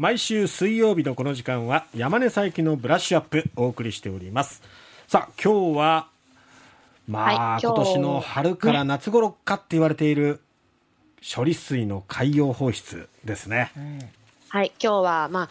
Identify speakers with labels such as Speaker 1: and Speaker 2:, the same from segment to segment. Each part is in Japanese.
Speaker 1: 毎週水曜日のこの時間は山根佐伯のブラッシュアップお送りしております。さあ今日はまあ、はい、今年の春から夏頃かって言われている処理水の海洋放出ですね、うん、
Speaker 2: はい今日はまあ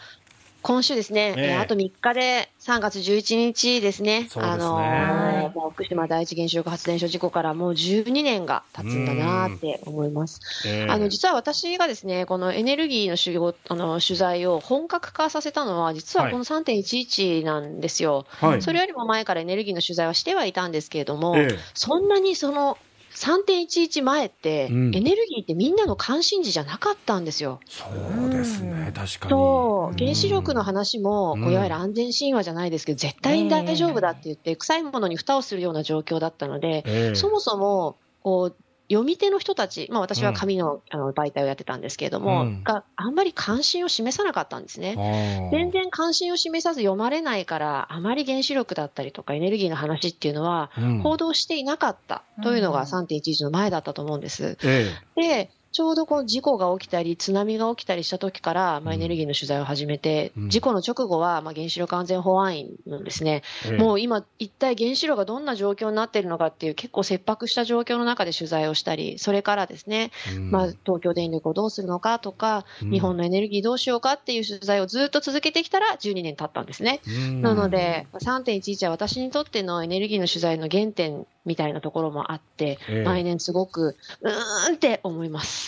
Speaker 2: 今週ですね、えー、あと3日で3月11日ですね、すね。あのー、もう福島第一原子力発電所事故からもう12年が経つんだなって思います。えー、あの実は私がですね、このエネルギーの仕事あの取材を本格化させたのは、実はこの3.11なんですよ、はい、それよりも前からエネルギーの取材はしてはいたんですけれども、えー、そんなにその3.11前って、エネルギーってみんなの関心事じゃなかったんですよ。
Speaker 1: そうですね、確かに。
Speaker 2: と、原子力の話も、こういわゆる安全神話じゃないですけど、絶対に大丈夫だって言って、臭いものに蓋をするような状況だったので、そもそも、こう、読み手の人たち、まあ、私は紙の,、あの媒体をやってたんですけれども、うん、があんまり関心を示さなかったんですね。全然関心を示さず読まれないから、あまり原子力だったりとかエネルギーの話っていうのは、報道していなかったというのが3.11の前だったと思うんです。うん、でちょうどこう事故が起きたり、津波が起きたりした時から、まあ、エネルギーの取材を始めて、うん、事故の直後は、まあ、原子力安全保安院のですね、えもう今、一体原子炉がどんな状況になっているのかっていう、結構切迫した状況の中で取材をしたり、それからですね、うん、まあ、東京電力をどうするのかとか、うん、日本のエネルギーどうしようかっていう取材をずっと続けてきたら、12年経ったんですね。なので、3.11は私にとってのエネルギーの取材の原点みたいなところもあって、え来年すごく、うーんって思います。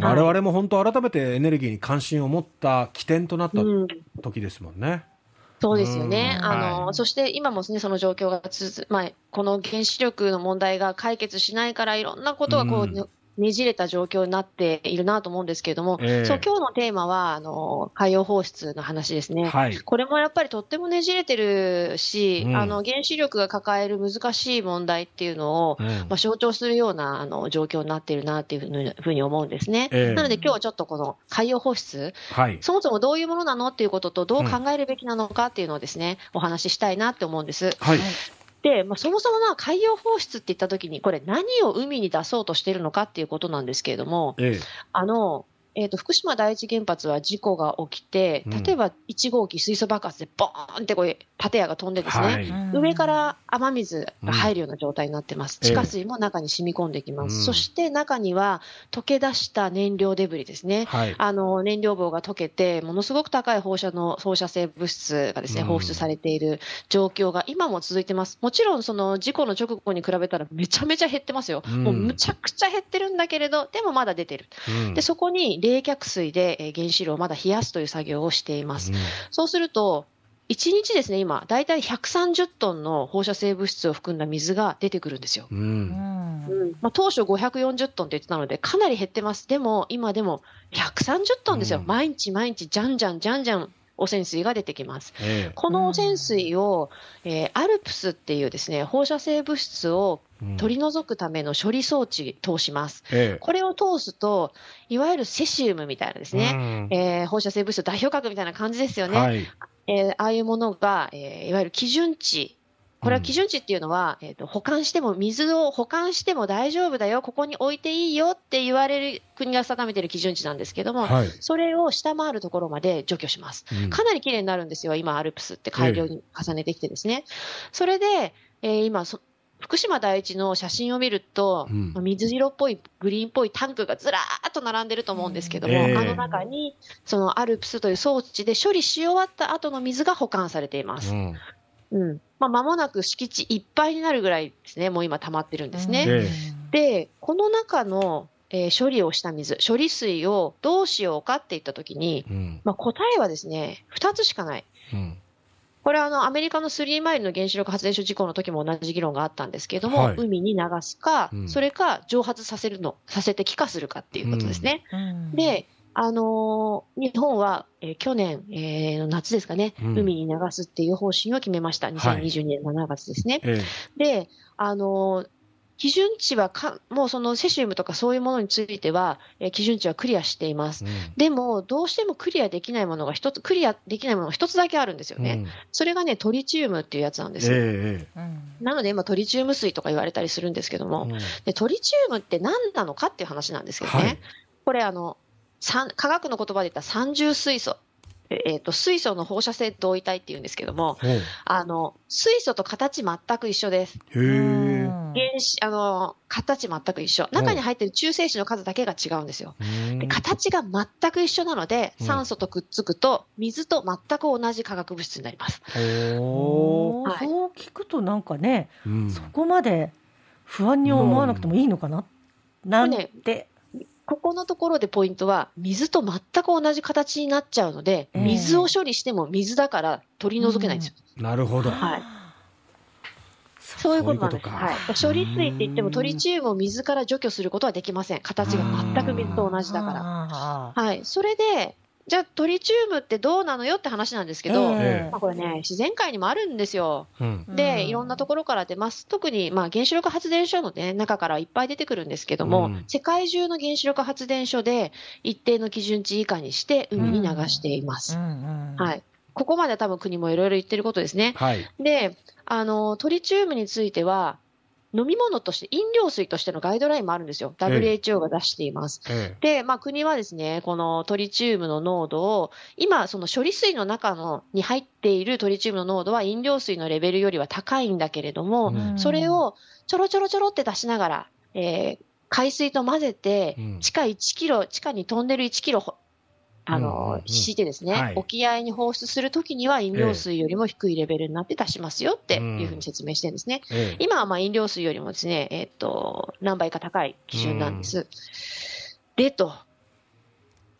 Speaker 1: 我々も本当、改めてエネルギーに関心を持った起点となった時ですもんね。うん
Speaker 2: そうですよね。あの、はい、そして今もね、その状況が続、まあ、この原子力の問題が解決しないから、いろんなことがこう、うんねじれた状況になっているなと思うんですけれども、えー、そう今日のテーマはあの海洋放出の話ですね、はい、これもやっぱりとってもねじれてるし、うん、あの原子力が抱える難しい問題っていうのを、うん、まあ、象徴するようなあの状況になっているなっていうふうに思うんですね。えー、なので今日はちょっとこの海洋放出、はい、そもそもどういうものなのっていうことと、どう考えるべきなのかっていうのをですね、お話ししたいなって思うんです。はいで、まあ、そもそもな海洋放出って言ったときに、これ、何を海に出そうとしてるのかっていうことなんですけれども、ええ、あのえーと、福島第一原発は事故が起きて、例えば1号機水素爆発でボーンってこう建屋が飛んでですね、はい、上から雨水が入るような状態になってます。地下水も中に染み込んできます。えー、そして中には溶け出した燃料デブリですね。はい、あの燃料棒が溶けて、ものすごく高い放射の放射性物質がですね、放出されている状況が今も続いてます。もちろんその事故の直後に比べたらめちゃめちゃ減ってますよ。もうむちゃくちゃ減ってるんだけれど、でもまだ出てる。で、そこに冷却水で原子炉をまだ冷やすという作業をしています。うん、そうすると、1日ですね、今、大体130トンの放射性物質を含んだ水が出てくるんですよ。うんうんまあ、当初540トンって言ってたので、かなり減ってます。でも、今でも130トンですよ。うん、毎日毎日、じゃんじゃんじゃんじゃん汚染水が出てきます。えー、この汚染水を、えー、アルプスっていうですね、放射性物質を取り除くための処理装置通します。ええ、これを通すと、いわゆるセシウムみたいなですね、うん、えー、放射性物質代表格みたいな感じですよね。はい、えー、ああいうものが、えー、いわゆる基準値。これは基準値っていうのは、えっ、ー、と、保管しても、水を保管しても大丈夫だよ、ここに置いていいよって言われる国が定めている基準値なんですけども、はい、それを下回るところまで除去します。うん、かなり綺麗になるんですよ、今、アルプスって改良に重ねてきてですね。それで、えー、今そ、福島第一の写真を見ると、うん、水色っぽい、グリーンっぽいタンクがずらーっと並んでると思うんですけども、えー、あの中に、そのアルプスという装置で処理し終わった後の水が保管されています。うん、うん。まあ、間もなく敷地いっぱいになるぐらいですね、もう今溜まってるんですね。うん、で、この中の、えー、処理をした水、処理水をどうしようかって言ったときに、うん、まあ、答えはですね、2つしかない。うんこれはあのアメリカのスリーマイルの原子力発電所事故の時も同じ議論があったんですけれども、はい、海に流すか、うん、それか蒸発させるの、させて気化するかっていうことですね。うん、で、あのー、日本は、えー、去年、えー、夏ですかね、うん、海に流すっていう方針を決めました。2022年7月ですね。はい、で、あのー基準値はか、もうそのセシウムとかそういうものについては、えー、基準値はクリアしています、うん、でも、どうしてもクリアできないものが一つ、クリアできないものが一つだけあるんですよね、うん、それがね、トリチウムっていうやつなんです。よ。えー、なので、今、トリチウム水とか言われたりするんですけども、うん、でトリチウムって何なのかっていう話なんですけどね、はい、これあの、科学の言葉で言ったら三重水素。えーと、水素の放射性同位体っていうんですけども、あの水素と形全く一緒です。へ原子あの形全く一緒。中に入っている中性子の数だけが違うんですよ。で形が全く一緒なので、酸素とくっつくと、水と全く同じ化学物質になります。はい、
Speaker 3: そう聞くとなんかね、うん、そこまで不安に思わなくてもいいのかな、うん、なんて。
Speaker 2: ここのところでポイントは、水と全く同じ形になっちゃうので、水を処理しても水だから取り除けないんですよ。
Speaker 1: うん、なるほど。
Speaker 2: はい。そういうことなんです。はい。処理水って言ってもトリチウムを水から除去することはできません。形が全く水と同じだから。はい。それで、じゃあトリチウムってどうなのよって話なんですけど、えー、まあ、これね、自然界にもあるんですよ。うん、で、いろんなところから出ます。特に、まあ、原子力発電所の、ね、中からいっぱい出てくるんですけども、うん、世界中の原子力発電所で一定の基準値以下にして海に流しています。はい。ここまでは多分国もいろいろ言ってることですね。はい、で、あの、トリチウムについては、飲み物として、飲料水としてのガイドラインもあるんですよ。WHO が出しています。ええ、で、まあ国はですね、このトリチウムの濃度を、今、その処理水の中のに入っているトリチウムの濃度は飲料水のレベルよりは高いんだけれども、うん、それをちょろちょろちょろって出しながら、えー、海水と混ぜて、地下1キロ、地下にトンネル1キロあの、敷いてですね、はい、沖合に放出するときには飲料水よりも低いレベルになって出しますよっていうふうに説明してるんですね。ええ、今はまあ飲料水よりもですね、えー、っと、何倍か高い基準なんです。でと、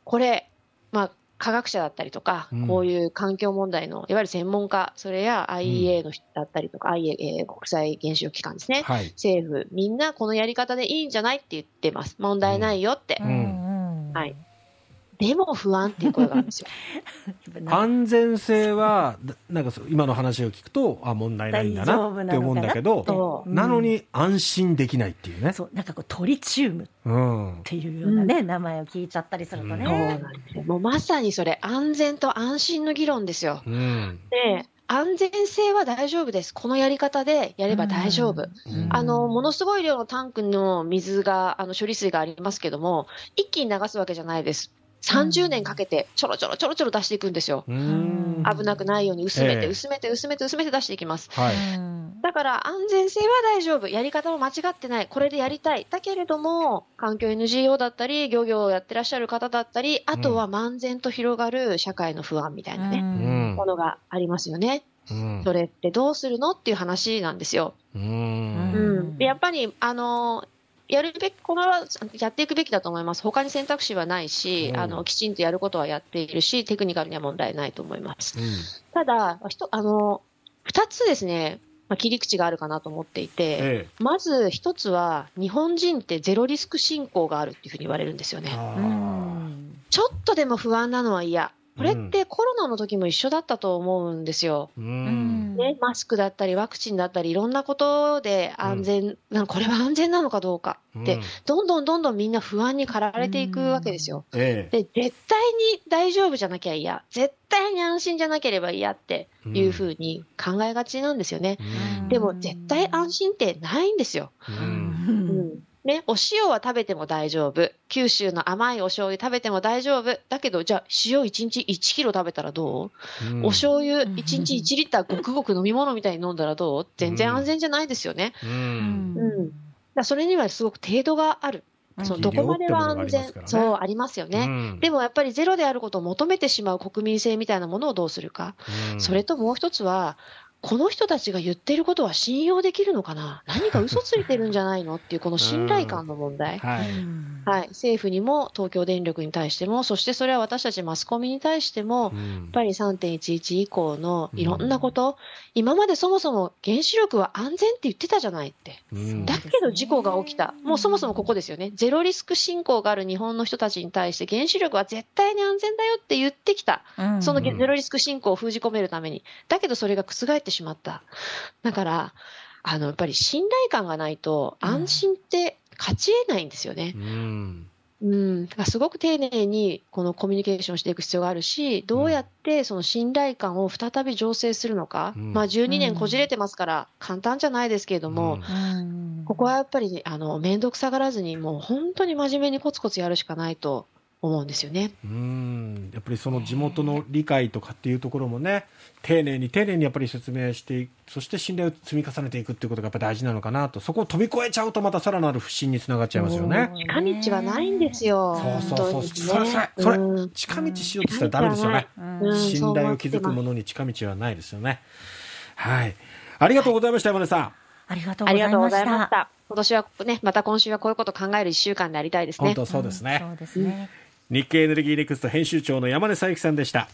Speaker 2: これ、まあ、科学者だったりとか、こういう環境問題の、いわゆる専門家、それや IEA の人だったりとか、うん、IEA、国際原子力機関ですね、はい、政府、みんなこのやり方でいいんじゃないって言ってます。問題ないよって。うん、はい。でも不安っていう声があるんですよ
Speaker 1: 安全性は、なんか今の話を聞くと、あ、問題ないんだなって思うんだけど、なのに安心できないっていうね。
Speaker 3: そう、なんかこうトリチウムっていうようなね、うん、名前を聞いちゃったりするとね。そう
Speaker 2: なん。もうまさにそれ、安全と安心の議論ですよ。うん、で、安全性は大丈夫です。このやり方でやれば大丈夫。あの、ものすごい量のタンクの水が、あの、処理水がありますけども、一気に流すわけじゃないです。30年かけてちょろちょろちょろちょろ出していくんですよ。危なくないように薄めて、薄めて、薄めて、薄めて出していきます。はい、だから安全性は大丈夫。やり方も間違ってない。これでやりたい。だけれども、環境 NGO だったり、漁業をやってらっしゃる方だったり、あとは漫然と広がる社会の不安みたいなね、ものがありますよね。それってどうするの？っていう話なんですよ。うん、やっぱり、あの、やるべき、これはやっていくべきだと思います。他に選択肢はないし、うん、あの、きちんとやることはやっているし、テクニカルには問題ないと思います。うん、ただ、あの、二つですね、まあ、切り口があるかなと思っていて、ええ、まず一つは、日本人ってゼロリスク進行があるっていうふうに言われるんですよね。ちょっとでも不安なのは嫌。これってコロナの時も一緒だったと思うんですよ。うん、ね、マスクだったりワクチンだったりいろんなことで安全、うん、これは安全なのかどうかって、うん、どんどんどんどんみんな不安に駆られていくわけですよ。ええ、で、絶対に大丈夫じゃなきゃ嫌。絶対に安心じゃなければ嫌っていうふうに考えがちなんですよね。でも絶対安心ってないんですよ。うんね、お塩は食べても大丈夫。九州の甘いお醤油食べても大丈夫。だけど、じゃあ塩1日1キロ食べたらどう、うん、お醤油1日1リッターごくごく飲み物みたいに飲んだらどう？全然安全じゃないですよね。うん。うん、だそれにはすごく程度がある。そうどこまでは安全、ね、そうありますよね、うん、でもやっぱりゼロであることを求めてしまう国民性みたいなものをどうするか、うん、それともう一つは、この人たちが言ってることは信用できるのかな？何か嘘ついてるんじゃないの？っていうこの信頼感の問題。はい、はい。政府にも東京電力に対しても、そしてそれは私たちマスコミに対しても、やっぱり3.11以降のいろんなこと、今までそもそも原子力は安全って言ってたじゃないって。だけど事故が起きた。もうそもそもここですよね。ゼロリスク進行がある日本の人たちに対して原子力は絶対に安全だよって言ってきた。そのゼロリスク進行を封じ込めるために。だけどそれが覆ってしまった。だから、あの、やっぱり信頼感がないと安心って勝ち得ないんですよね。うん。うん、だからすごく丁寧にこのコミュニケーションしていく必要があるし、どうやってその信頼感を再び醸成するのか、うん、まあ12年こじれてますから簡単じゃないですけれども、うん、ここはやっぱり、あの、面倒くさがらずにもう本当に真面目にコツコツやるしかないと思うんですよね。
Speaker 1: うんやっぱりその地元の理解とかっていうところもね丁寧に丁寧にやっぱり説明してそして信頼を積み重ねていくっていうことがやっぱ大事なのかなとそこを飛び越えちゃうとまたさらなる不信につながっちゃいますよね。
Speaker 2: 近道はないんですよ。
Speaker 1: そうそうそう、ね、それそれそれ、うん、近道しようとしたらダメですよね。信頼を築くものに近道はないですよね。はい。ありがとうございました、山根さん。
Speaker 3: ありがとうございました。
Speaker 2: 今年はね、また今週はこういうこと考える一週間でありたいですね。
Speaker 1: 本当そうですね。
Speaker 3: うん、そうですね。
Speaker 1: 日経エネルギーネクスト編集長の山根佐伯さんでした。